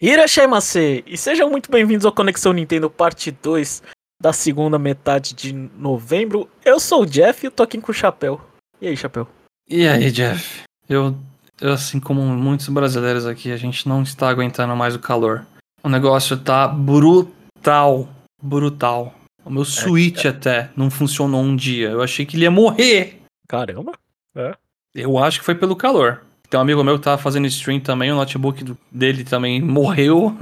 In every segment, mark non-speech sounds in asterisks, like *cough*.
Irashaimase! E sejam muito bem-vindos ao Conexão Nintendo Parte 2 da segunda metade de novembro. Eu sou o Jeff e eu tô aqui com o Chapéu. E aí, Chapéu? E aí, Jeff? Eu, eu, assim como muitos brasileiros aqui, a gente não está aguentando mais o calor. O negócio tá brutal. Brutal. O meu Switch é. até não funcionou um dia. Eu achei que ele ia morrer. Caramba! É. Eu acho que foi pelo calor. Tem um amigo meu que tava fazendo stream também, o notebook dele também *laughs* morreu.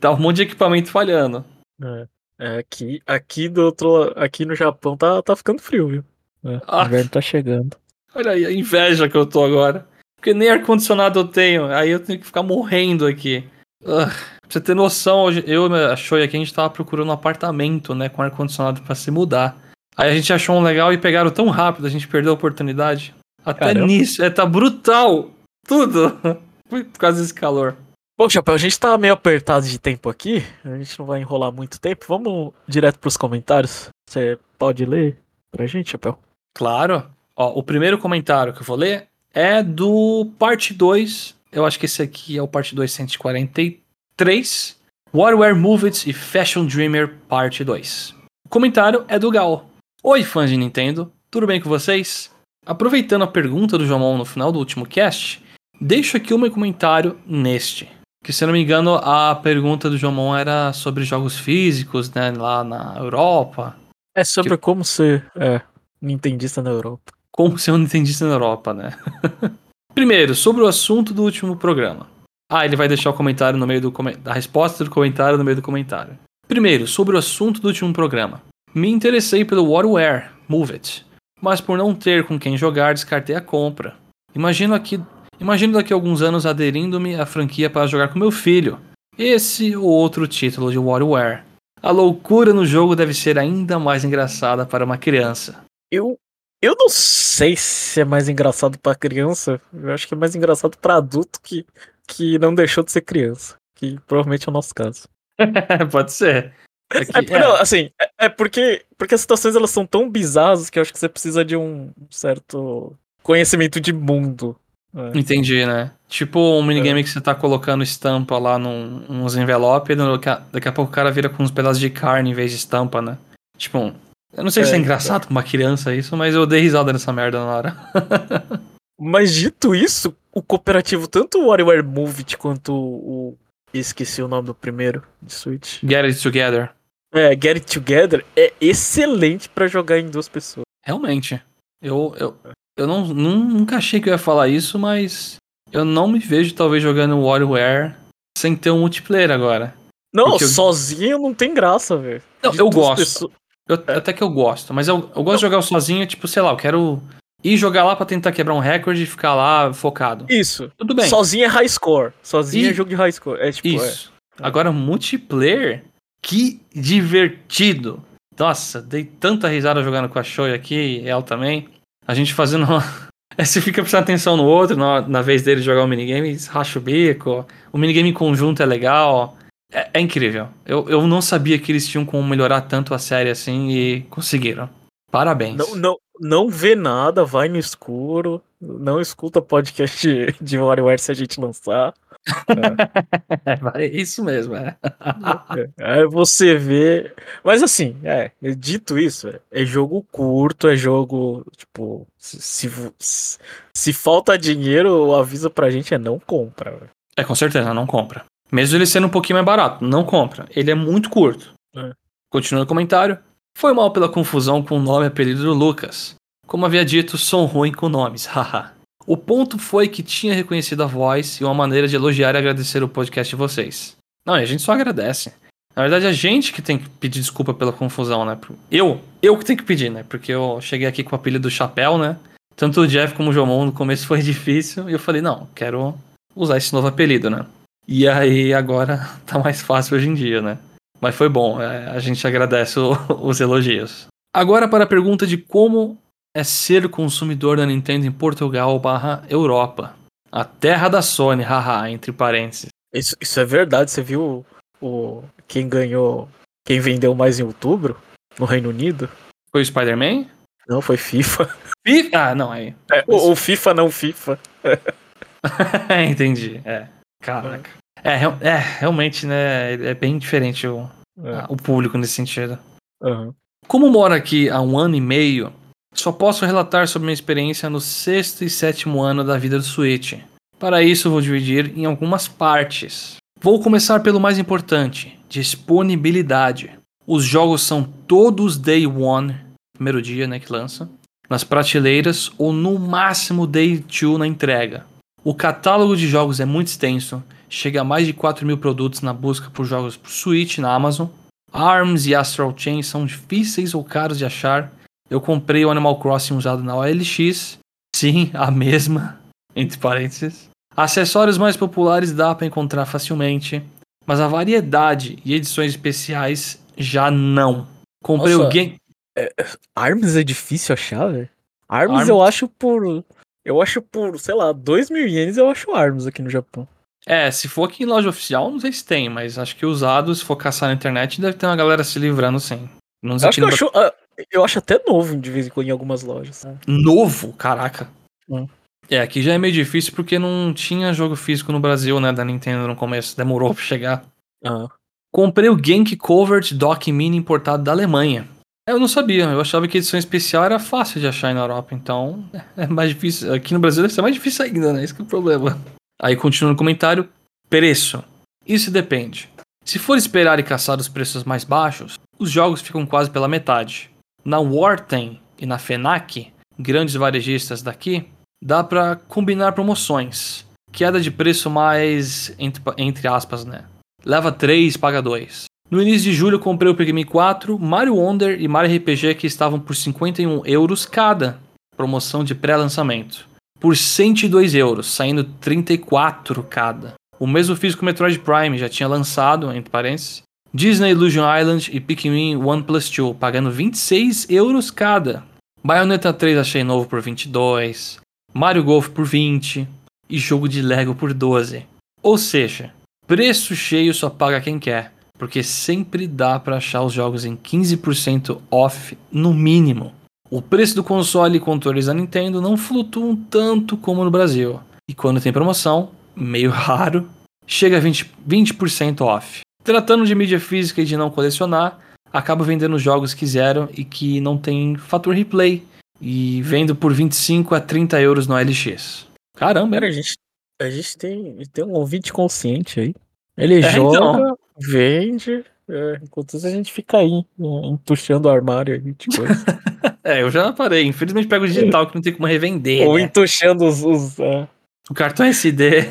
Tava um monte de equipamento falhando. É, é, aqui, aqui do outro aqui no Japão tá, tá ficando frio, viu? É, Ah. O inverno tá chegando. Olha aí a inveja que eu tô agora. Porque nem ar-condicionado eu tenho, aí eu tenho que ficar morrendo aqui. Pra você ter noção, eu e a Shoei aqui, a gente tava procurando um apartamento, né, com ar-condicionado pra se mudar. Aí a gente achou um legal e pegaram tão rápido, a gente perdeu a oportunidade. Até Caramba. nisso, é, tá brutal. Tudo. *laughs* Por causa desse calor. Bom, Chapéu, a gente tá meio apertado de tempo aqui. A gente não vai enrolar muito tempo. Vamos direto pros comentários. Você pode ler pra gente, Chapéu? Claro. Ó, o primeiro comentário que eu vou ler é do parte 2. Eu acho que esse aqui é o parte 243. WarWare Movies e Fashion Dreamer parte 2. O comentário é do Gal. Oi, fãs de Nintendo. Tudo bem com vocês? Aproveitando a pergunta do Jomon no final do último cast, deixo aqui o meu comentário neste. Que se não me engano, a pergunta do Jomon era sobre jogos físicos, né, lá na Europa. É sobre como ser é, nintendista na Europa. como ser um nintendista na Europa, né? *laughs* Primeiro, sobre o assunto do último programa. Ah, ele vai deixar o comentário no meio do a resposta do comentário no meio do comentário. Primeiro, sobre o assunto do último programa. Me interessei pelo WarWare, Move It, mas por não ter com quem jogar, descartei a compra. Imagino aqui, imagino daqui a alguns anos aderindo-me à franquia para jogar com meu filho. Esse ou outro título de WarWare. A loucura no jogo deve ser ainda mais engraçada para uma criança. Eu, eu não sei se é mais engraçado pra criança. Eu acho que é mais engraçado pra adulto que, que não deixou de ser criança. Que provavelmente é o nosso caso. *laughs* Pode ser. É que- É, é, não, assim, é, é porque, porque as situações elas são tão bizarras que eu acho que você precisa de um certo conhecimento de mundo. É. Entendi, né? Tipo um minigame que você tá colocando estampa lá num, uns envelopes daqui a, pouco o cara vira com uns pedaços de carne em vez de estampa, né? Tipo, eu não sei se é É, engraçado pra uma criança isso, mas eu dei risada nessa merda na hora. *laughs* Mas dito isso, o cooperativo, tanto o WarioWare Move It quanto o. Esqueci o nome do primeiro de Switch. Get it together. É, Get It Together é excelente pra jogar em duas pessoas. Realmente. Eu, eu, eu não, nun- nunca achei que eu ia falar isso, mas eu não me vejo talvez jogando WarioWare sem ter um multiplayer agora. Não, eu- sozinho não tem graça, velho. Não, eu gosto. pessoas- Eu- Até que eu gosto, mas eu, eu gosto de jogar sozinho, tipo, sei lá, eu quero ir jogar lá pra tentar quebrar um recorde e ficar lá focado. Isso. Tudo bem. Sozinho é high score. Sozinho E- é jogo de high score. É tipo. Isso. Agora, multiplayer, que divertido. Nossa, dei tanta risada jogando com a Shoei aqui, ela também. A gente fazendo. *laughs* Aí Você fica prestando atenção no outro, na, na vez dele jogar o minigame, racha o bico. O minigame em conjunto é legal. É, é incrível. Eu, eu não sabia que eles tinham como melhorar tanto a série assim e conseguiram. Parabéns. Não, não, não vê nada, vai no escuro. Não escuta podcast *laughs* de, de WarioWare se a gente lançar. *laughs* É isso mesmo, é. Aí você vê. Mas assim, é, dito isso, é, é jogo curto, é jogo, tipo, se, se, se- falta dinheiro, o aviso pra gente é não compra. É, com certeza, não compra. Mesmo ele sendo um pouquinho mais barato, não compra. Ele é muito curto. É. Continuando o comentário. Foi mal pela confusão com o nome e apelido do Lucas. Como havia dito, sou ruim com nomes, *laughs* haha. O ponto foi que tinha reconhecido a voz e uma maneira de elogiar e agradecer o podcast de vocês. Não, a gente só agradece. Na verdade, a gente que tem que pedir desculpa pela confusão, né? Eu, eu que tenho que pedir, né? Porque eu cheguei aqui com o apelido do Chapéu, né? Tanto o Jeff como o Jomon no começo foi *laughs* difícil. E eu falei, não, quero usar esse novo apelido, né? E aí agora *laughs* tá mais fácil hoje em dia, né? Mas foi bom, é, a gente agradece *laughs* os elogios. Agora para a pergunta de como é ser consumidor da Nintendo em Portugal barra Europa. A terra da Sony, haha, entre parênteses. Isso, isso é verdade, você viu o, o- quem ganhou, quem vendeu mais em outubro no Reino Unido? Foi o Spider-Man? Não, foi FIFA. FIFA? Ah, não, aí. É, o, o FIFA não FIFA. *laughs* Entendi, é. Caraca. É, real- é, realmente, né? É bem diferente o, É. o público nesse sentido. Aham. Como moro aqui há um ano e meio, só posso relatar sobre minha experiência no sexto e sétimo ano da vida do Switch. Para isso, vou dividir em algumas partes. Vou começar pelo mais importante: disponibilidade. Os jogos são todos day one, primeiro dia né, que lança, nas prateleiras ou no máximo day two na entrega. O catálogo de jogos é muito extenso, chega a mais de 4 mil produtos na busca por jogos pro Switch na Amazon. ARMS e Astral Chain são difíceis ou caros de achar. Eu comprei o Animal Crossing usado na OLX. Sim, a mesma, entre parênteses. Acessórios mais populares dá para encontrar facilmente, mas a variedade e edições especiais já não. Comprei Nossa. o game. Arms é difícil achar, velho. Arms, Arms? eu acho por. Eu acho por, sei lá, 2 mil ienes eu acho Arms aqui no Japão. É, se for aqui em loja oficial, não sei se tem, mas acho que usado, se for caçar na internet, deve ter uma galera se livrando sim. Não sei Eu acho, que eu, ah, eu acho até novo de vez em quando em algumas lojas. Novo, caraca. Hum. É, aqui já é meio difícil porque não tinha jogo físico no Brasil, né, da Nintendo no começo. Demorou pra chegar. Comprei o Genki Covert Dock Mini importado da Alemanha. Eu não sabia, eu achava que a edição especial era fácil de achar na Europa, então é mais difícil. Aqui no Brasil deve ser mais difícil ainda, né? Esse que é o problema. Aí continua no comentário: preço. Isso depende. Se for esperar e caçar os preços mais baixos, os jogos ficam quase pela metade. Na Warten e na FENAC, grandes varejistas daqui, dá pra combinar promoções. Queda de preço mais, entre, entre aspas, né? Leva 3, paga 2. No início de julho comprei o Pikmin 4, Mario Wonder e Mario RPG que estavam por 51 euros cada. Promoção de pré-lançamento. Por 102 euros, saindo 34 cada. O mesmo fiz com o Metroid Prime, já tinha lançado, entre parênteses. Disney Illusion Island e Pikmin 1 Plus 2, pagando 26 euros cada. Bayonetta 3 achei novo por 22. Mario Golf por 20. E jogo de Lego por 12. Ou seja, preço cheio só paga quem quer. Porque sempre dá pra achar os jogos em 15% off no mínimo. O preço do console e controles da Nintendo não flutuam tanto como no Brasil. E quando tem promoção, meio *laughs* raro, chega a 20%, 20% off. Tratando de mídia física e de não colecionar, acaba vendendo jogos que zero e que não tem fator replay. E vendo por 25 a 30 euros no LX. Caramba, a gente, a gente tem, tem um ouvinte consciente aí. Ele É, joga, então. vende, é, enquanto isso a gente fica aí, é, entuchando o armário aí, coisa. *laughs* É, eu já parei. Infelizmente pego o digital que não tem como revender. Ou né? entuchando os. os, é. O cartão SD.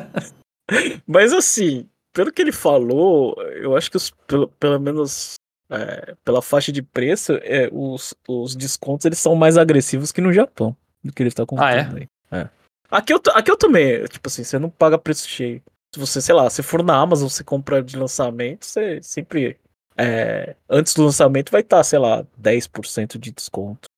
*laughs* Mas assim, pelo que ele falou, eu acho que os, pelo, pelo menos é, pela faixa de preço, é, os, os descontos eles são mais agressivos que no Japão, do que ele tá contando Ah, é? aí. É. Aqui, eu, aqui eu também, tipo assim, você não paga preço cheio. Se você, sei lá, se for na Amazon, você compra de lançamento, você sempre. é, antes do lançamento vai estar, sei lá, 10% de desconto.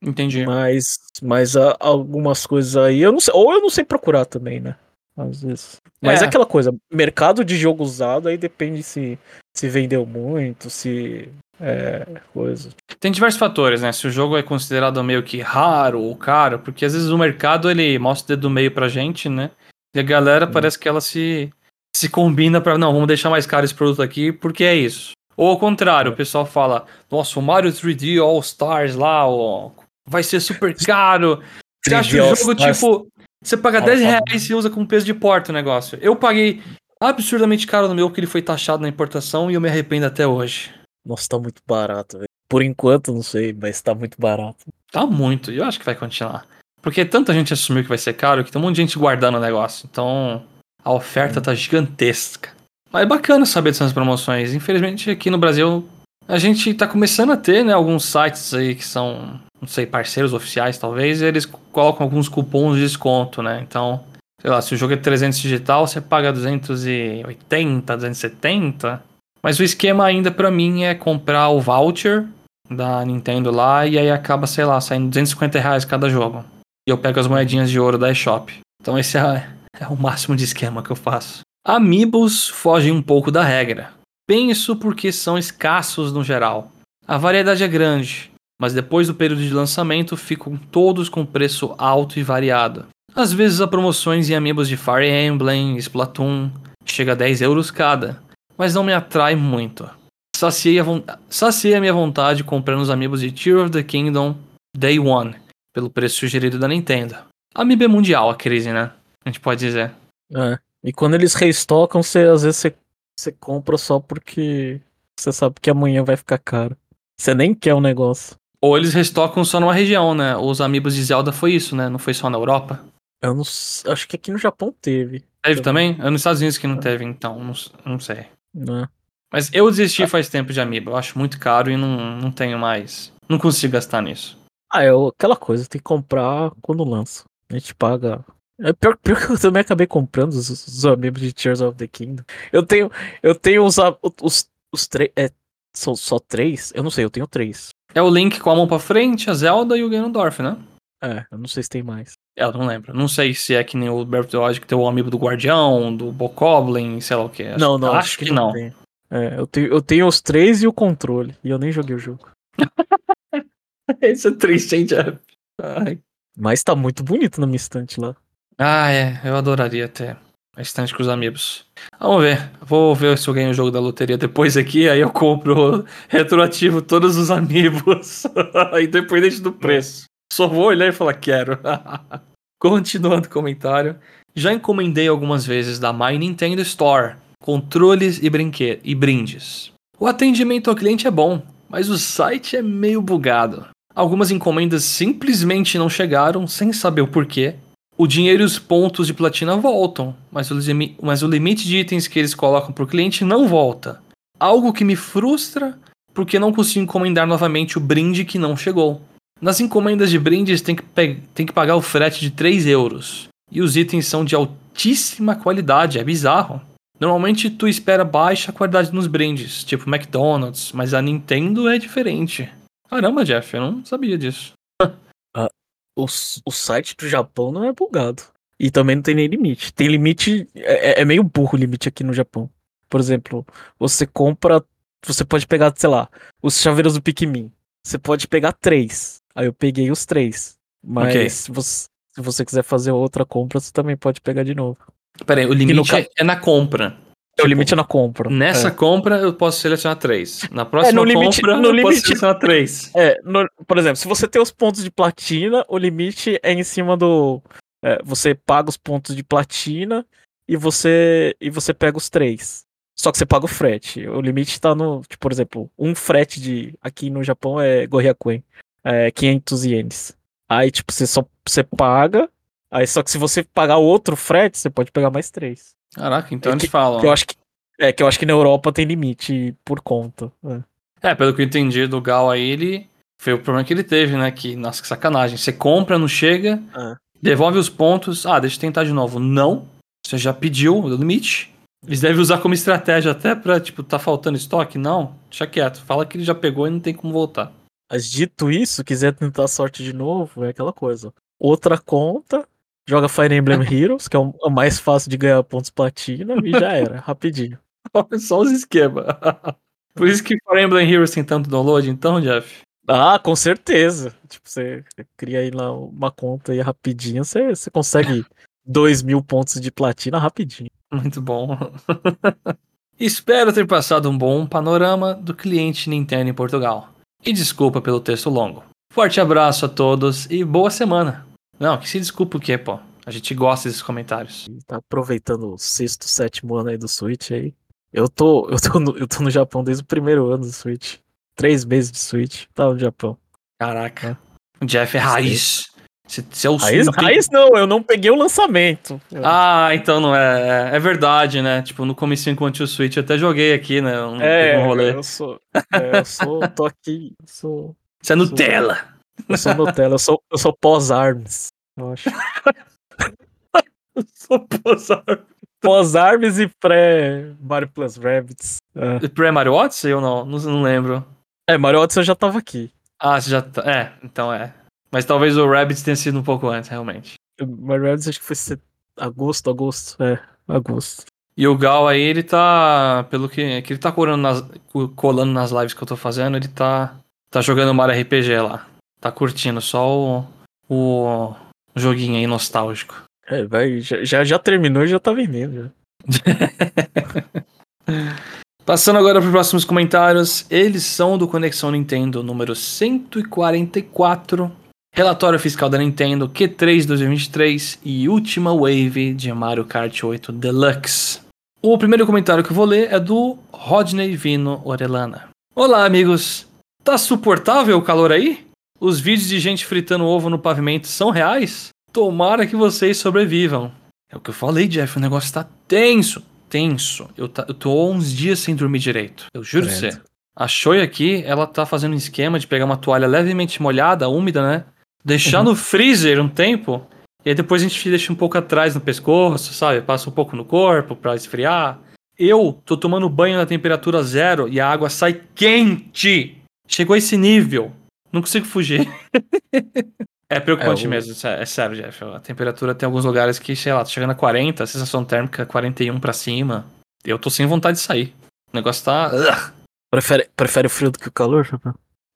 Entendi. Mas, mas ah, algumas coisas aí, eu não sei. Ou eu não sei procurar também, né? Às vezes. Mas é, É. aquela coisa, mercado de jogo usado, aí depende se, se vendeu muito, se. É. Coisa. Tem diversos fatores, né? Se o jogo é considerado meio que raro ou caro, porque às vezes o mercado ele mostra o dedo do meio pra gente, né? E a galera Hum. parece que ela se, se combina pra. Não, vamos deixar mais caro esse produto aqui porque é isso. Ou ao contrário, o pessoal fala: Nossa, o Mario 3D All Stars lá, ó, vai ser super caro. Você acha 3D o jogo, tipo, você paga Ah, 10 tá bom. reais e usa como peso de porta o negócio. Eu paguei absurdamente caro no meu porque ele foi taxado na importação e eu me arrependo até hoje. Nossa, tá muito barato, velho. Por enquanto, não sei, mas tá muito barato. Tá muito, e eu acho que vai continuar. Porque tanta gente assumiu que vai ser caro que tem um monte de gente guardando o negócio. Então a oferta tá gigantesca. Mas é bacana saber dessas promoções. Infelizmente aqui no Brasil a gente tá começando a ter, né, alguns sites aí que são, não sei, parceiros oficiais talvez, eles colocam alguns cupons de desconto, né? Então, sei lá, se o jogo é 300 digital, você paga 280, 270. Mas o esquema ainda pra mim é comprar o voucher da Nintendo lá e aí acaba, sei lá, saindo 250 reais cada jogo. E eu pego as moedinhas de ouro da eShop. Então esse é, é o máximo de esquema que eu faço. Amiibos fogem um pouco da regra. Penso porque são escassos no geral. A variedade é grande, mas depois do período de lançamento ficam todos com preço alto e variado. Às vezes há promoções em amigos de Fire Emblem, Splatoon, chega a 10 euros cada, mas não me atrai muito. Saciei a, Saciei a minha vontade comprando os amigos de Tear of the Kingdom Day One, pelo preço sugerido da Nintendo. Amiibo é mundial a crise, né? A gente pode dizer. É. E quando eles restocam, você, às vezes você, você compra só porque você sabe que amanhã vai ficar caro. Você nem quer o negócio. Ou eles restocam só numa região, né? Os amigos de Zelda foi isso, né? Não foi só na Europa. Eu não acho que aqui no Japão teve. Teve também? É nos Estados Unidos que não teve, então, não, não sei. Não. Mas eu desisti faz tempo de amiibo. Eu acho muito caro e não, não tenho mais. Não consigo gastar nisso. Ah, é aquela coisa, tem que comprar quando lança. A gente paga. É pior, pior *laughs* que eu também acabei comprando os, os amigos de Tears of the Kingdom. Eu tenho, eu tenho os, os, os três. É, são só três? Eu não sei, eu tenho três. É o Link com a mão pra frente, a Zelda e o Ganondorf, né? É, eu não sei se tem mais. É, eu não lembro. Não sei se é que nem o Breath of the Wild que tem o amigo do Guardião, do Bokoblin, sei lá o que. Acho, não, não. Acho, que, que, não. não. É, eu tenho, eu tenho os três e o controle. E eu nem joguei o jogo. *laughs* Isso é triste, hein, Jeff? Ai. Mas tá muito bonito na minha estante lá. Ah, é. Eu adoraria ter estante com os amigos. Vamos ver. Vou ver se eu ganho o jogo da loteria depois aqui. Aí eu compro retroativo todos os amigos. *laughs* Independente do preço. Só vou olhar e falar, quero. *laughs* Continuando o comentário. Já encomendei algumas vezes da My Nintendo Store controles e, brinquedos e brindes. O atendimento ao cliente é bom, mas o site é meio bugado. Algumas encomendas simplesmente não chegaram sem saber o porquê. O dinheiro e os pontos de platina voltam, mas o, mas o limite de itens que eles colocam para o cliente não volta. Algo que me frustra porque não consigo encomendar novamente o brinde que não chegou. Nas encomendas de brindes tem que, tem que pagar o frete de 3 euros. E os itens são de altíssima qualidade, é bizarro. Normalmente tu espera baixa qualidade nos brindes, tipo McDonald's, mas a Nintendo é diferente. Caramba, Jeff, eu não sabia disso. O, o site do Japão não é bugado. E também não tem nem limite. Tem limite. É, é, é meio burro o limite aqui no Japão. Por exemplo, você compra. Você pode pegar, sei lá, os chaveiros do Pikmin. Você pode pegar três. Aí eu peguei os três. Mas okay. se, você, se você quiser fazer outra compra, você também pode pegar de novo. Peraí, o limite ca... é na compra. O limite é na compra. Nessa é. compra eu posso selecionar três. Na próxima é, limite, compra no eu limite, posso selecionar três. *laughs* É, no, por exemplo, se você tem os pontos de platina, o limite é em cima do. É, você paga os pontos de platina e você e você pega os três. Só que você paga o frete. O limite tá no. Tipo, por exemplo, um frete de. Aqui no Japão é Goryakuen. É 500 ienes. Aí, tipo, você só você paga Aí só que se você pagar outro frete, você pode pegar mais três. Caraca, então é eles que, falam. Que eu acho que, é, que eu acho que na Europa tem limite por conta. É, é pelo que eu entendi do Gal aí, ele. Foi o problema que ele teve, né? Que, nossa, que sacanagem. Você compra, não chega, é. devolve os pontos. Ah, deixa eu tentar de novo. Não. Você já pediu o limite. Eles devem usar como estratégia até pra, tipo, tá faltando estoque? Não. Deixa quieto. Fala que ele já pegou e não tem como voltar. Mas dito isso, quiser tentar sorte de novo, é aquela coisa. Outra conta, joga Fire Emblem Heroes, que é o mais fácil de ganhar pontos platina, e já era, *laughs* rapidinho. Só os esquemas. *laughs* Por isso que Fire Emblem Heroes tem tanto download, então, Jeff? Ah, com certeza. Tipo, você cria aí lá uma conta aí rapidinho, você, você consegue 2 mil pontos de platina rapidinho. Muito bom. *laughs* Espero ter passado um bom panorama do cliente Nintendo em Portugal. E desculpa pelo texto longo. Forte abraço a todos e boa semana. Não, que se desculpa o quê, pô? A gente gosta desses comentários. Tá aproveitando o sexto, sétimo ano aí do Switch aí. Eu tô, *laughs* eu tô, no, eu tô no Japão desde o primeiro ano do Switch. Três meses de Switch, tá no Japão. Caraca. O Jeff é raiz. Se, se o raiz, não raiz não, eu não peguei o lançamento. Ah, então não é. É, é verdade, né? Tipo, no começo enquanto o Switch eu até joguei aqui, né? Um, é, um rolê. eu sou. É, eu sou. tô aqui. Sou. Você é Nutella! Eu sou Nutella, eu sou, eu sou pós-arms, eu acho. *laughs* eu sou pós-arms. Pós-arms e pré-Mario Plus Rabbits. É. Pré-Mario Odyssey ou não? não? Não lembro. É, Mario Odyssey eu já tava aqui. Ah, você já tá. É, então é. Mas talvez o Rabbits tenha sido um pouco antes, realmente. Mario Rabbits acho que foi set... agosto, agosto. É, agosto. E o Gal aí, ele tá. Pelo que, que ele tá colando nas, colando nas lives que eu tô fazendo, ele tá. Tá jogando Mario RPG lá tá curtindo só o, o joguinho aí nostálgico. É, vai, já, já, já terminou e já tá vendendo. *laughs* Passando agora para os próximos comentários, eles são do Conexão Nintendo número 144, relatório fiscal da Nintendo Q3 2023 e última wave de Mario Kart 8 Deluxe. O primeiro comentário que eu vou ler é do Rodney Vino Orelana. Olá, amigos. Tá suportável o calor aí? Os vídeos de gente fritando ovo no pavimento são reais? Tomara que vocês sobrevivam. É o que eu falei, Jeff, o negócio tá tenso tenso. Eu, tá, eu tô uns dias sem dormir direito. Eu juro pra você. A Shoei aqui, ela tá fazendo um esquema de pegar uma toalha levemente molhada, úmida, né? Deixar uhum. no freezer um tempo. E aí depois a gente deixa um pouco atrás no pescoço, sabe? Passa um pouco no corpo pra esfriar. Eu tô tomando banho na temperatura zero e a água sai quente. Chegou a esse nível. Não consigo fugir. *laughs* É preocupante é, o... mesmo, é, sério, Jeff. A temperatura tem alguns lugares que, sei lá, tá chegando a 40, a sensação térmica 41 pra cima. Eu tô sem vontade de sair. O negócio tá. Prefere, prefere o frio do que o calor,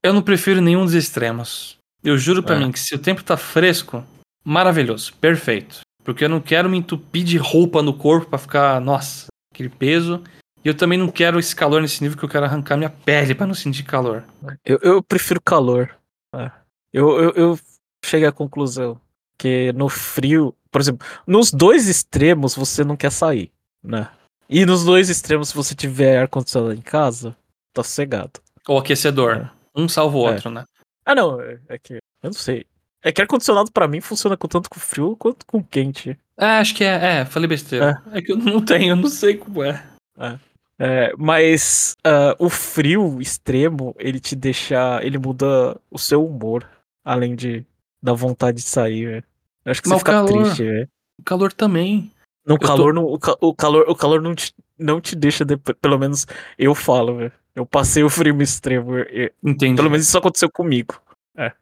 Eu não prefiro nenhum dos extremos. Eu juro para é. mim que se o tempo tá fresco, maravilhoso, perfeito. Porque eu não quero me entupir de roupa no corpo para ficar, nossa, aquele peso. E eu também não quero esse calor nesse nível que eu quero arrancar minha pele para não sentir calor. Eu, eu prefiro calor. É. Eu, eu, eu cheguei à conclusão que no frio, por exemplo, nos dois extremos você não quer sair, né? E nos dois extremos, se você tiver ar-condicionado em casa, tá sossegado. Ou aquecedor. É. Um salva o é. outro, né? Ah, não. É, é que. Eu não sei. É que ar-condicionado para mim funciona tanto com frio quanto com quente. É, acho que é. É, falei besteira. É, é que eu não tenho, eu não sei como é. É. É, mas uh, o frio extremo, ele te deixa. Ele muda o seu humor. Além de Dá vontade de sair, velho. Acho que Mas você fica calor, triste, velho. O calor também. No calor, tô... não, o, o, calor, o calor não te, não te deixa, de, pelo menos eu falo, velho. Eu passei o frio extremo. Eu, Entendi. Pelo menos isso aconteceu comigo. É.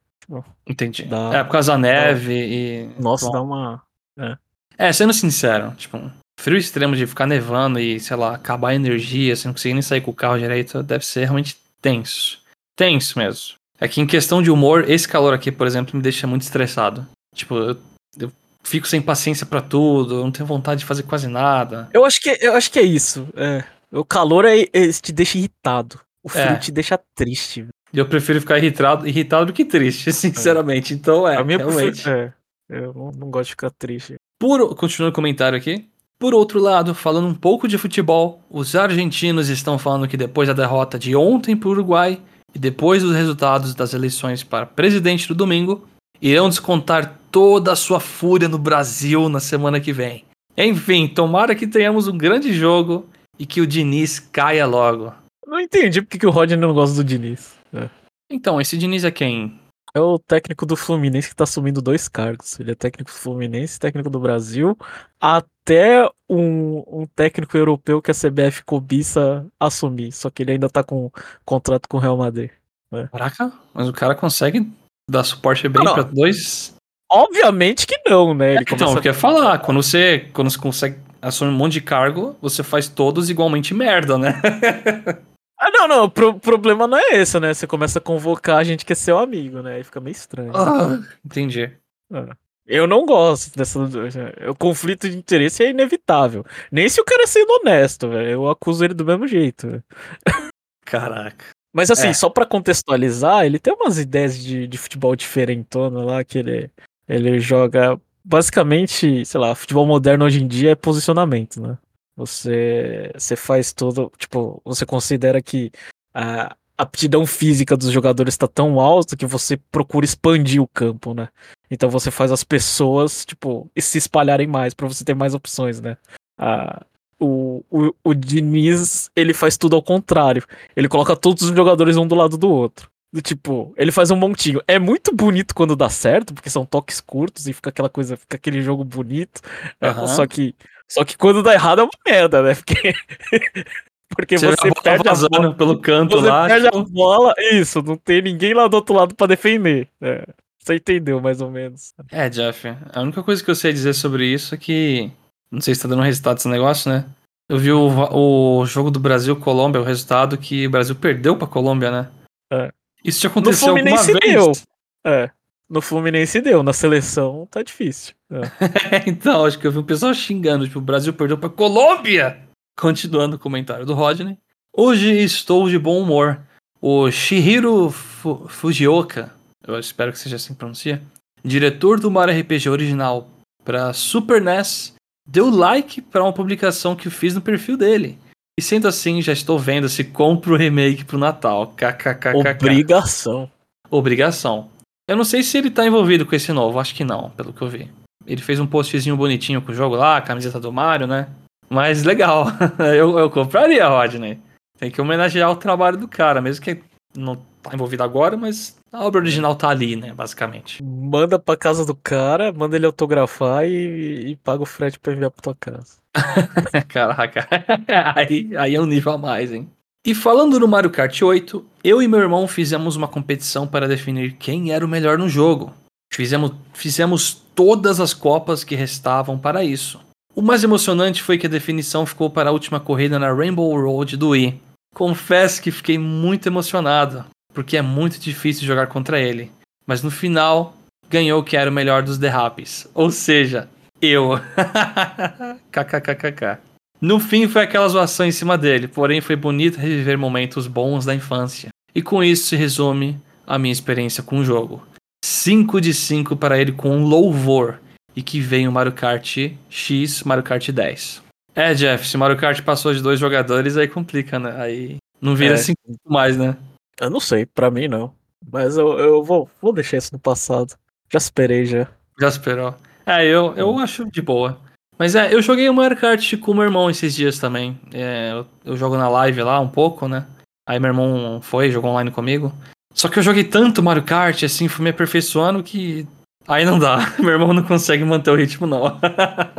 Entendi. Dá, é por causa da neve dá, e. Nossa, Bom. dá uma. É. é, sendo sincero, tipo, frio extremo de ficar nevando e, sei lá, acabar a energia, você não conseguir nem sair com o carro direito, deve ser realmente tenso. Tenso mesmo. É que em questão de humor, esse calor aqui, por exemplo, me deixa muito estressado. Tipo, eu, eu fico sem paciência para tudo, eu não tenho vontade de fazer quase nada. Eu acho que, eu acho que é isso. É. O calor é, é, te deixa irritado. O frio é. te deixa triste. Eu prefiro ficar irritado, irritado do que triste, *laughs* sinceramente. Então é. A minha realmente. É. Eu não, não, gosto de ficar triste. Por, continuando o comentário aqui. Por outro lado, falando um pouco de futebol, os argentinos estão falando que depois da derrota de ontem para o Uruguai, e depois dos resultados das eleições para presidente do domingo, irão descontar toda a sua fúria no Brasil na semana que vem. Enfim, tomara que tenhamos um grande jogo e que o Diniz caia logo. Não entendi porque que o Rodney não gosta do Diniz. É. Então, esse Diniz é quem? É o técnico do Fluminense que tá assumindo dois cargos. Ele é técnico do Fluminense, técnico do Brasil, até um, um técnico europeu que a CBF cobiça assumir. Só que ele ainda tá com contrato com o Real Madrid. Né? Caraca, mas o cara consegue dar suporte bem para dois. Obviamente que não, né? Ele então, eu quer falar, quando você, quando você consegue assumir um monte de cargo, você faz todos igualmente merda, né? *laughs* Ah, não, não. O pro problema não é esse, né? Você começa a convocar a gente que é seu amigo, né? Aí fica meio estranho. Ah, entendi. Ah, eu não gosto dessa. O conflito de interesse é inevitável. Nem se o cara é sendo honesto, velho. Eu acuso ele do mesmo jeito. Véio. Caraca. Mas assim, é. só para contextualizar, ele tem umas ideias de, de futebol diferentona lá, que ele, ele joga. Basicamente, sei lá, futebol moderno hoje em dia é posicionamento, né? Você, você faz tudo, tipo, você considera que a aptidão física dos jogadores está tão alta que você procura expandir o campo, né? Então você faz as pessoas, tipo, se espalharem mais para você ter mais opções, né? Ah, o, o, o Diniz, ele faz tudo ao contrário. Ele coloca todos os jogadores um do lado do outro. Do tipo, ele faz um montinho. É muito bonito quando dá certo, porque são toques curtos e fica aquela coisa, fica aquele jogo bonito. Uhum. Só que só que quando dá errado é uma merda, né? Porque, *laughs* porque você, você perde a bola pelo canto você lá. perde tipo... a bola, isso, não tem ninguém lá do outro lado para defender. É, você entendeu mais ou menos. É, Jeff, a única coisa que eu sei dizer sobre isso é que. Não sei se tá dando resultado esse negócio, né? Eu vi o, o jogo do Brasil-Colômbia, o resultado que o Brasil perdeu pra Colômbia, né? É. Isso já aconteceu alguma vez? Deu. É. No Fluminense deu, na seleção tá difícil. *laughs* então, acho que eu vi um pessoal xingando, tipo, o Brasil perdeu pra Colômbia! Continuando o comentário do Rodney. Hoje estou de bom humor. O Shihiro Fu Fujioka, eu espero que seja assim que pronuncia, diretor do Mario RPG original para Super NES, deu like para uma publicação que eu fiz no perfil dele. E sendo assim, já estou vendo se compro o remake pro Natal. KKKK. Obrigação. Obrigação. Eu não sei se ele tá envolvido com esse novo, acho que não, pelo que eu vi. Ele fez um postzinho bonitinho com o jogo lá, a camiseta do Mario, né? Mas legal. *laughs* eu, eu compraria, Rodney. Tem que homenagear o trabalho do cara, mesmo que não tá envolvido agora, mas a obra original tá ali, né, basicamente. Manda pra casa do cara, manda ele autografar e, e paga o frete pra enviar pra tua casa. *laughs* Caraca, *laughs* aí, aí é um nível a mais, hein? E falando no Mario Kart 8, eu e meu irmão fizemos uma competição para definir quem era o melhor no jogo. Fizemos, fizemos todas as copas que restavam para isso. O mais emocionante foi que a definição ficou para a última corrida na Rainbow Road do Wii. Confesso que fiquei muito emocionado, porque é muito difícil jogar contra ele. Mas no final, ganhou que era o melhor dos derrapes. Ou seja, eu. *laughs* KKKKK. No fim foi aquela zoação em cima dele, porém foi bonito reviver momentos bons da infância. E com isso se resume a minha experiência com o jogo. 5 de 5 para ele com louvor. E que vem o Mario Kart X, Mario Kart 10. É, Jeff, se Mario Kart passou de dois jogadores, aí complica, né? Aí não vira é. cinco mais, né? Eu não sei, pra mim não. Mas eu, eu vou, vou deixar isso no passado. Já esperei já. Já esperou. É, eu, eu acho de boa. Mas é, eu joguei o Mario Kart com meu irmão esses dias também. É, eu, eu, jogo na live lá um pouco, né? Aí meu irmão foi, jogou online comigo. Só que eu joguei tanto Mario Kart, assim, fui me aperfeiçoando que. Aí não dá. *laughs* Meu irmão não consegue manter o ritmo, não.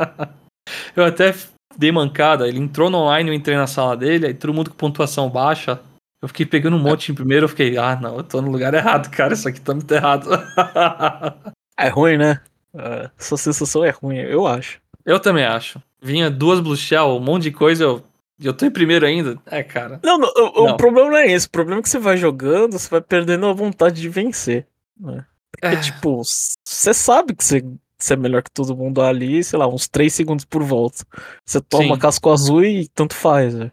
*laughs* eu até dei mancada. Ele entrou no online, eu entrei na sala dele, aí todo mundo com pontuação baixa. Eu fiquei pegando um monte em primeiro, eu fiquei, ah, não, eu tô no lugar errado, cara, isso aqui tá muito errado. *laughs* é ruim, né? Uh, essa sensação é ruim, eu acho. Eu também acho. Vinha duas Blue Shell, um monte de coisa, eu, eu tô em primeiro ainda. É, cara. Não, não, o, não. o, problema não é esse. O problema é que você vai jogando, você vai perdendo a vontade de vencer. Né? Porque, é. tipo, você sabe que você você é melhor que todo mundo ali, sei lá, uns 3 segundos por volta. Você toma Sim. casco azul e tanto faz, velho.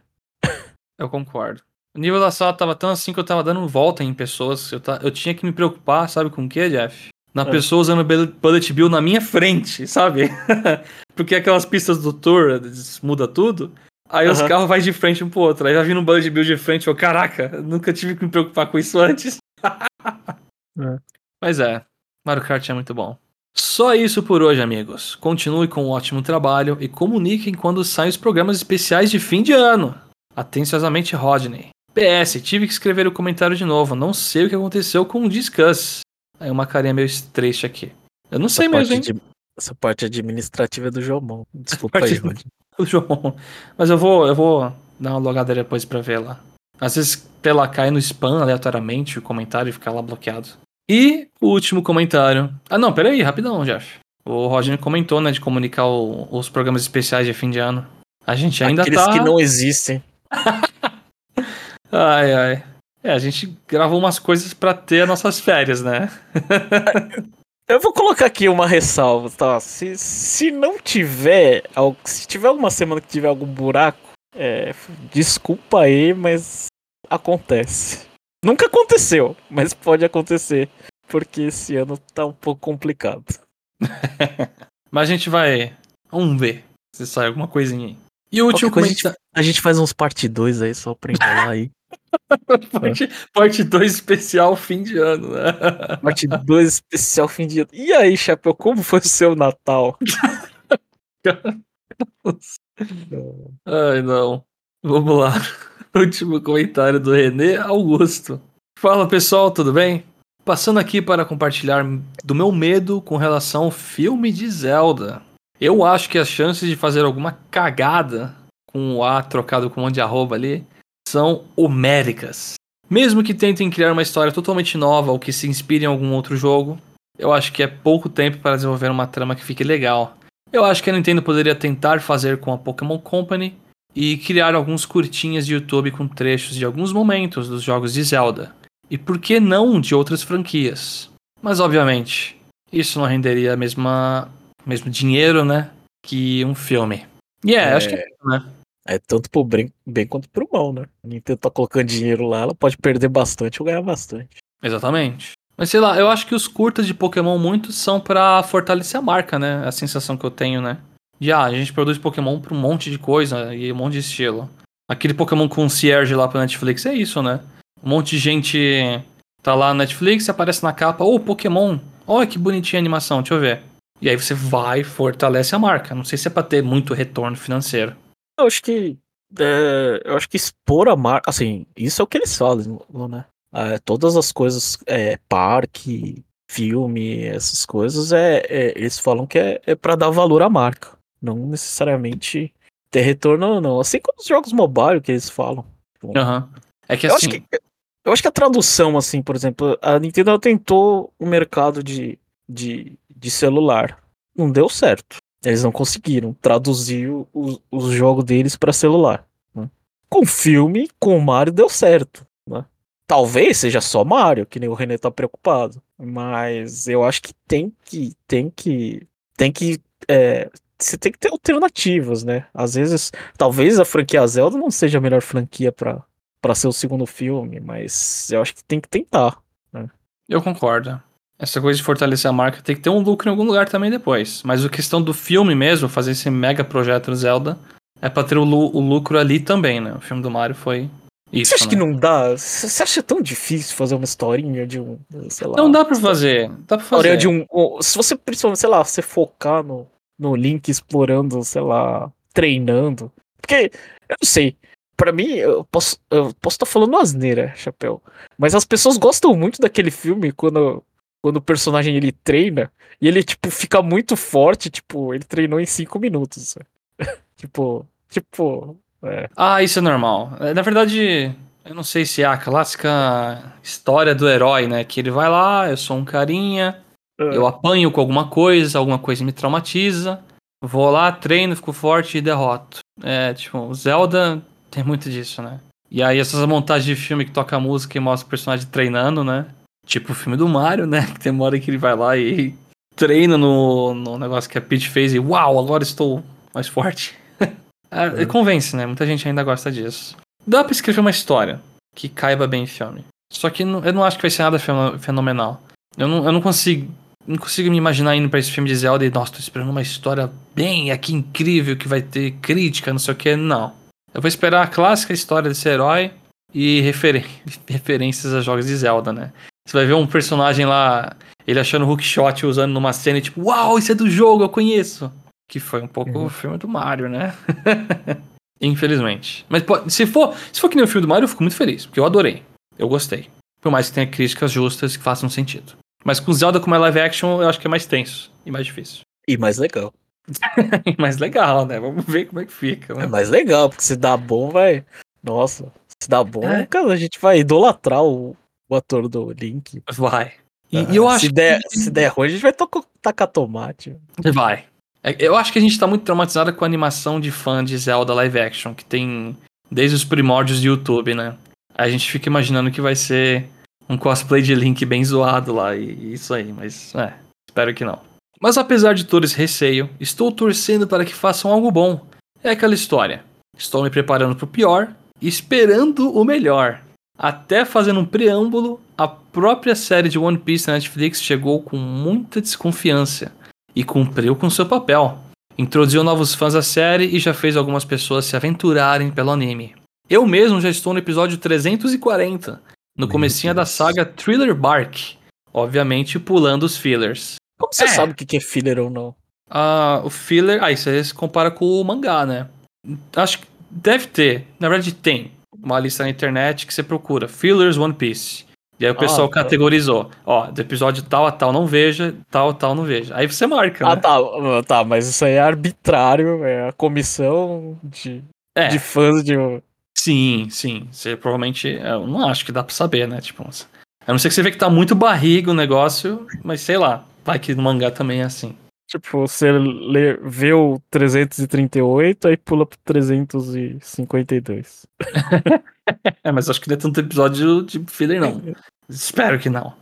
Eu concordo. O nível da sala tava tão assim que eu tava dando volta em pessoas. Eu, ta... eu tinha que me preocupar, sabe com o que, Jeff? Na é. pessoa usando Bullet Bill na minha frente, sabe? *laughs* Porque aquelas pistas do tour muda tudo. Aí os carros vai de frente um pro outro. Aí já vi no Bullet Bill de frente, eu, caraca, nunca tive que me preocupar com isso antes. *laughs* é. Mas é, Mario Kart é muito bom. Só isso por hoje, amigos. Continue com um ótimo trabalho e comuniquem quando saem os programas especiais de fim de ano. Atenciosamente, Rodney. PS, tive que escrever o comentário de novo. Não sei o que aconteceu com o Discuss. Aí uma carinha meio triste aqui. Eu não essa sei mesmo, hein? De, essa parte administrativa é do Jomon. *laughs* Desculpa aí, Rodney. *laughs* Do Jomon. Mas eu vou, eu vou dar uma logada depois pra ver lá. Às vezes, pela cai no spam aleatoriamente o comentário e ficar lá bloqueado. E o último comentário. Ah, não, peraí, rapidão, Jeff. O Roger comentou, né, de comunicar o, os programas especiais de fim de ano. A gente ainda Aqueles tá. que não existem. *laughs* ai, ai. É, a gente gravou umas coisas para ter as nossas férias, né? *laughs* Eu vou colocar aqui uma ressalva, tá? Se, se não tiver. Se tiver alguma semana que tiver algum buraco, é, desculpa aí, mas acontece. Nunca aconteceu, mas pode acontecer. Porque esse ano tá um pouco complicado. *laughs* mas a gente vai. Vamos ver se sai alguma coisinha aí. E o último coisa, a, gente, a gente faz uns parte 2 aí, só pra enrolar aí. *laughs* parte 2 especial fim de ano, né? *laughs* Parte 2 especial fim de ano. E aí, Chapéu, como foi o seu Natal? *laughs* Ai, não. Vamos lá. Último comentário do René Augusto. Fala pessoal, tudo bem? Passando aqui para compartilhar do meu medo com relação ao filme de Zelda. Eu acho que as chances de fazer alguma cagada com o A trocado com um monte de arroba ali são homéricas. Mesmo que tentem criar uma história totalmente nova ou que se inspire em algum outro jogo, eu acho que é pouco tempo para desenvolver uma trama que fique legal. Eu acho que a Nintendo poderia tentar fazer com a Pokémon Company e criar alguns curtinhas de YouTube com trechos de alguns momentos dos jogos de Zelda. E por que não de outras franquias? Mas obviamente, isso não renderia a mesma mesmo dinheiro, né? Que um filme. E é, É. acho que é isso, né? É tanto pro bem, bem quanto pro mal, né? A Nintendo tá colocando dinheiro lá, ela pode perder bastante ou ganhar bastante. Exatamente. Mas sei lá, eu acho que os curtas de Pokémon muitos são pra fortalecer a marca, né? A sensação que eu tenho, né? De ah, a gente produz Pokémon pra um monte de coisa e um monte de estilo. Aquele Pokémon Concierge lá pra Netflix é isso, né? Um monte de gente tá lá na Netflix aparece na capa, ô Pokémon, olha que bonitinha a animação, deixa eu ver. E aí você vai, fortalece a marca. Não sei se é pra ter muito retorno financeiro. Eu acho que. é, eu acho que expor a marca. Assim, isso é o que eles falam, né? É, todas as coisas, é, parque, filme, essas coisas, é, é- eles falam que é, é para dar valor à marca. Não necessariamente ter retorno, não. Assim como os jogos mobile que eles falam. Aham. É que Eu assim. acho que, eu acho que a tradução, assim, por exemplo, a Nintendo tentou o mercado de, de, de celular. Não deu certo. Eles não conseguiram traduzir o- os, os jogos deles para celular. né? Com filme, com o Mario deu certo. né? Talvez seja só Mario, que nem o René tá preocupado. Mas eu acho que tem que. Tem que. Tem que. é, você tem que ter alternativas, né? Às vezes, talvez a franquia Zelda não seja a melhor franquia para ser o segundo filme, mas eu acho que tem que tentar. Eu concordo. Essa coisa de fortalecer a marca tem que ter um lucro em algum lugar também depois. Mas a questão do filme mesmo, fazer esse mega projeto do Zelda, é pra ter o, lu- o lucro ali também, né? O filme do Mario foi isso. Você acha né? que não dá? Você acha tão difícil fazer uma historinha de um, sei lá. Não dá pra fazer. Dá pra fazer. História de um. Se você, principalmente, sei lá, você focar no, no Link explorando, sei lá, treinando. Porque, eu não sei. Pra mim, eu posso eu posso estar falando asneira, chapéu. Mas as pessoas gostam muito daquele filme quando, quando o personagem ele treina e ele, tipo, fica muito forte. Tipo, ele treinou em cinco minutos. *laughs* tipo, tipo. É. Ah, isso é normal. É, Na verdade, eu não sei se é a clássica história do herói, né? Que ele vai lá, eu sou um carinha, eu apanho com alguma coisa, alguma coisa me traumatiza, vou lá, treino, fico forte e derroto. É, tipo, o Zelda tem muito disso, né? E aí essas montagens de filme que toca música e mostra o personagem treinando, né? Tipo o filme do Mario, né? Que tem uma hora que ele vai lá e treina no, no negócio que a Peach fez e uau, agora estou mais forte. *laughs* É, Convence, né? Muita gente ainda gosta disso. Dá pra escrever uma história que caiba bem em filme. Só que eu não acho que vai ser nada feno- fenomenal. Eu não, eu não consigo. Não consigo me imaginar indo pra esse filme de Zelda e, nossa, tô esperando uma história bem aqui incrível, que vai ter crítica, não sei o que. Não. Eu vou esperar a clássica história desse herói e referen- *laughs* referências a jogos de Zelda, né? Você vai ver um personagem lá, ele achando hookshot usando numa cena e tipo, uau, isso é do jogo, eu conheço. Que foi um pouco Uhum. o filme do Mario, né? *laughs* Infelizmente. Mas pô, se for, se for que nem o filme do Mario, eu fico muito feliz, porque eu adorei. Eu gostei. Por mais que tenha críticas justas que façam sentido. Mas com Zelda como é live action, eu acho que é mais tenso e mais difícil. E mais legal. *laughs* E mais legal, né? Vamos ver como é que fica. É Né? mais legal, porque se dá bom, vai. Nossa, se dá bom, É. cara, a gente vai idolatrar o, o ator do Link. Vai. E, Ah, e eu acho se der, que... se der ruim, a gente vai tacar tomate. Vai. É, Eu acho que a gente tá muito traumatizado com a animação de fã de Zelda live action, que tem desde os primórdios do YouTube, né? A gente fica imaginando que vai ser um cosplay de Link bem zoado lá, e e isso aí, mas é, espero que não. Mas apesar de todo esse receio, estou torcendo para que façam algo bom. É aquela história. Estou me preparando pro pior e esperando o melhor. Até fazendo um preâmbulo, a própria série de One Piece na Netflix chegou com muita desconfiança e cumpriu com seu papel. Introduziu novos fãs à série e já fez algumas pessoas se aventurarem pelo anime. Eu mesmo já estou no episódio 340, no comecinho da saga Thriller Bark, obviamente pulando os fillers. Como você É. sabe o que que é filler ou não? Ah, o filler, ah, isso aí se compara com o mangá, né? Acho que deve ter, na verdade tem uma lista na internet que você procura, fillers One Piece. E aí o Ah, pessoal tá. categorizou, ó, do episódio tal a tal não veja, tal a tal não veja. Aí você marca, Ah, né? tá, ah, tá, mas isso aí é arbitrário, é a comissão de, É. de fãs de. Sim, sim. Você provavelmente. Eu não acho que dá pra saber, né? Tipo, a não ser que você vê que tá muito barriga o negócio, mas sei lá. Vai que no mangá também é assim. Tipo, você lê, vê o 338, aí pula pro 352. *laughs* É, mas acho que não é tanto episódio de filler, não. Espero que não.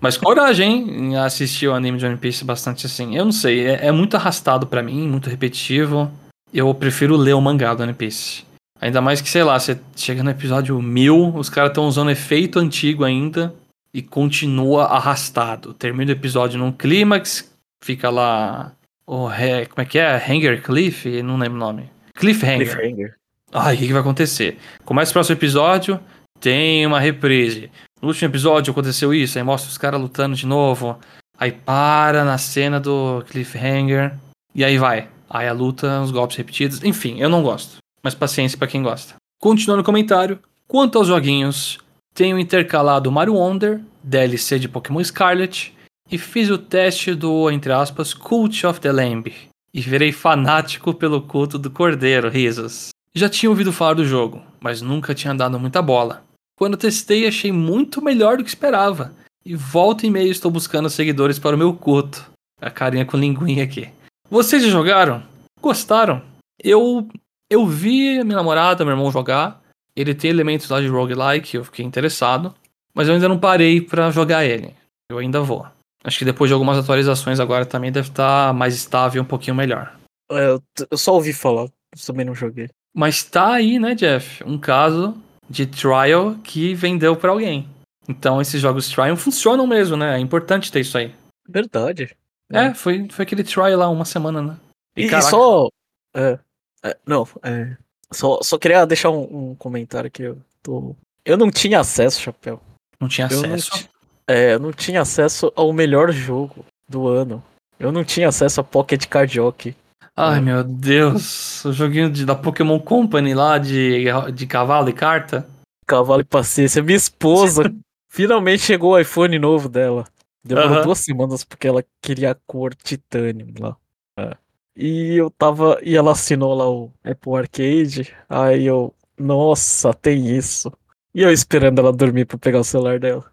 Mas coragem em assistir o anime de One Piece bastante assim. Eu não sei, é, é muito arrastado para mim, muito repetitivo. Eu prefiro ler o mangá do One Piece. Ainda mais que, sei lá, você chega no episódio 1000, os caras estão usando efeito antigo ainda e continua arrastado. Termina o episódio num clímax, fica lá. O, como é que é? Hanger Cliff? Não lembro o nome. Cliffhanger. Cliffhanger. Ai, o que, que vai acontecer? Começa o próximo episódio, tem uma reprise. No último episódio aconteceu isso, aí mostra os caras lutando de novo. Aí para na cena do cliffhanger. E aí vai. Aí a luta, os golpes repetidos. Enfim, eu não gosto. Mas paciência para quem gosta. Continuando o comentário. Quanto aos joguinhos, tenho intercalado Mario Wonder, DLC de Pokémon Scarlet, e fiz o teste do, entre aspas, Cult of the Lamb. E virei fanático pelo culto do Cordeiro, risos. Já tinha ouvido falar do jogo, mas nunca tinha dado muita bola. Quando testei, achei muito melhor do que esperava. E volta e meia estou buscando seguidores para o meu culto. A carinha com linguinha aqui. Vocês já jogaram? Gostaram? Eu eu vi minha namorada, meu irmão jogar. Ele tem elementos lá de roguelike, eu fiquei interessado. Mas eu ainda não parei para jogar ele. Eu ainda vou. Acho que depois de algumas atualizações agora também deve estar tá mais estável um pouquinho melhor. É, eu, eu só ouvi falar, também não joguei. Mas tá aí, né, Jeff? Um caso de trial que vendeu para alguém. Então esses jogos trial funcionam mesmo, né? É importante ter isso aí. Verdade. É, é foi, foi aquele trial lá, uma semana, né? E, e só. É, é, não, é, só, só queria deixar um, um, comentário que eu tô. Eu não tinha acesso, Chapéu. Não tinha eu acesso? Não, é, eu não tinha acesso ao melhor jogo do ano. Eu não tinha acesso a Pocket Card Jockey. Ai, meu Deus. O joguinho de, da Pokémon Company lá de, de cavalo e carta. Cavalo e paciência. Minha esposa *laughs* finalmente chegou o iPhone novo dela. Demorou duas semanas porque ela queria a cor titânio lá. É. E eu tava. E ela assinou lá o Apple Arcade. Aí eu. Nossa, tem isso. E eu esperando ela dormir pra pegar o celular dela.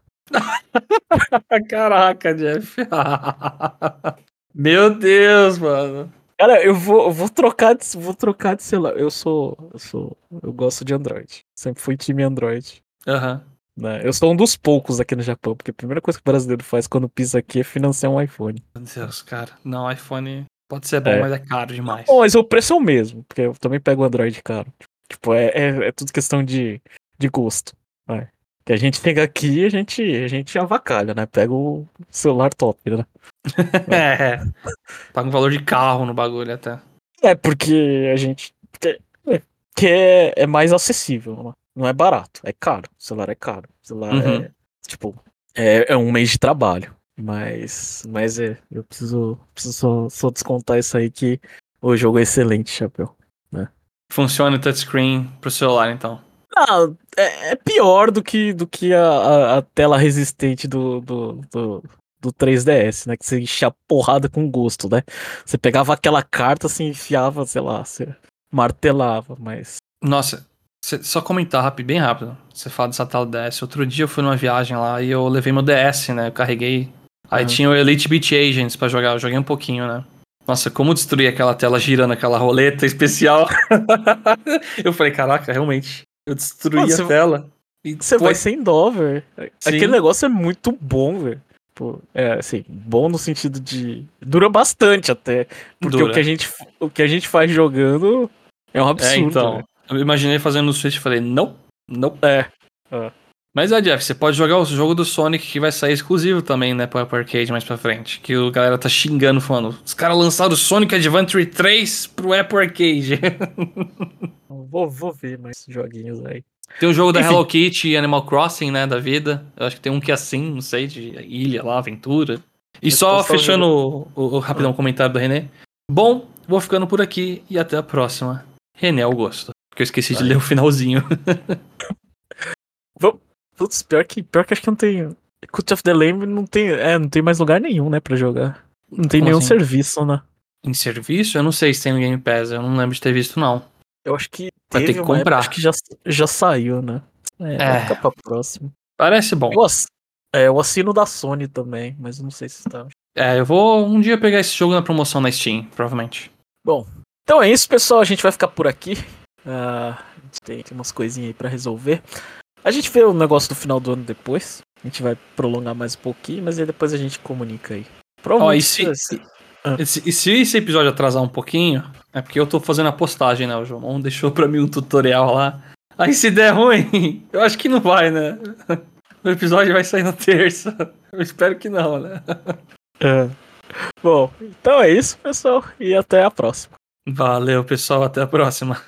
*laughs* Caraca, Jeff. *laughs* Meu Deus, mano. Cara, eu vou, eu vou trocar de, vou trocar de celular. Eu sou, eu sou, eu gosto de Android. Sempre fui time Android. Aham. Uhum. Né? Eu sou um dos poucos aqui no Japão, porque a primeira coisa que o brasileiro faz quando pisa aqui é financiar um iPhone. Meu Deus, cara. Não, iPhone pode ser bom, é. mas é caro demais. Bom, mas o preço é o mesmo, porque eu também pego o Android caro. Tipo, é, é, é tudo questão de, de gosto. Vai. Que a gente chega aqui a gente, a gente avacalha, né? Pega o celular top, né? *laughs* é. Paga um valor de carro no bagulho até. É, porque a gente. Porque, é, que é, é mais acessível, não é barato, é caro. O celular é caro. O celular uhum. é. Tipo, é, é um mês de trabalho. Mas, mas é, eu preciso, preciso só, só descontar isso aí que o jogo é excelente, chapéu. Né? Funciona o touchscreen pro celular, então. Ah, é, é, pior do que, do que a, a, a tela resistente do, do, do, do 3DS, né? Que você enchia porrada com gosto, né? Você pegava aquela carta, assim, enfiava, sei lá, você martelava, mas. Nossa, só comentar rápido, bem rápido. Você fala dessa tela DS. Outro dia eu fui numa viagem lá e eu levei meu DS, né? Eu carreguei. Aí uhum. tinha o Elite Beat Agents pra jogar. Eu joguei um pouquinho, né? Nossa, como destruir aquela tela girando aquela roleta especial. *laughs* eu falei, caraca, realmente. Eu destruí Mano, a você tela. Você vai sem dó, velho. Aquele negócio é muito bom, velho. É, assim, bom no sentido de. Dura bastante até. Porque Dura. o que, a gente, o que a gente faz jogando é um é, absurdo. É, então. Véio. Eu imaginei fazendo no Switch e falei, não, não. É. é. Mas é, Jeff, você pode jogar o jogo do Sonic que vai sair exclusivo também, né, pro Apple Arcade mais pra frente. Que o galera tá xingando, falando. Os caras lançaram o Sonic Adventure 3 pro Apple Arcade. *laughs* vou, vou ver mais joguinhos aí. Tem o jogo da Hello Kitty e Animal Crossing, né, da vida. Eu acho que tem um que é assim, não sei, de ilha lá, aventura. E só fechando o, o, o, rapidão comentário do René. Bom, vou ficando por aqui e até a próxima. René Augusto. Porque eu esqueci de ler o finalzinho. Putz, pior que, pior que acho que não tem. Cult of the Lamb não tem, é, não tem mais lugar nenhum, né, pra jogar. Não tem Como nenhum assim? serviço, né? Em serviço? Eu não sei se tem no Game Pass, eu não lembro de ter visto, não. Eu acho que vai ter que comprar. Acho que já, já saiu, né? É, é. Vai ficar pra próxima. Parece bom. Eu, é, eu assino da Sony também, mas não sei se está. É, eu vou um dia pegar esse jogo na promoção na Steam, provavelmente. Bom, então é isso, pessoal. A gente vai ficar por aqui. Uh, a gente tem, tem umas coisinhas aí pra resolver. A gente vê o negócio do final do ano depois. A gente vai prolongar mais um pouquinho, mas aí depois a gente comunica aí. Ó, e se, ah. e se esse episódio atrasar um pouquinho, é porque eu tô fazendo a postagem, né? O João deixou pra mim um tutorial lá. Aí se der ruim, *laughs* eu acho que não vai, né? *laughs* O episódio vai sair na terça. *laughs* Eu espero que não, né? É. Bom, então é isso, pessoal, e até a próxima. Valeu, pessoal, até a próxima.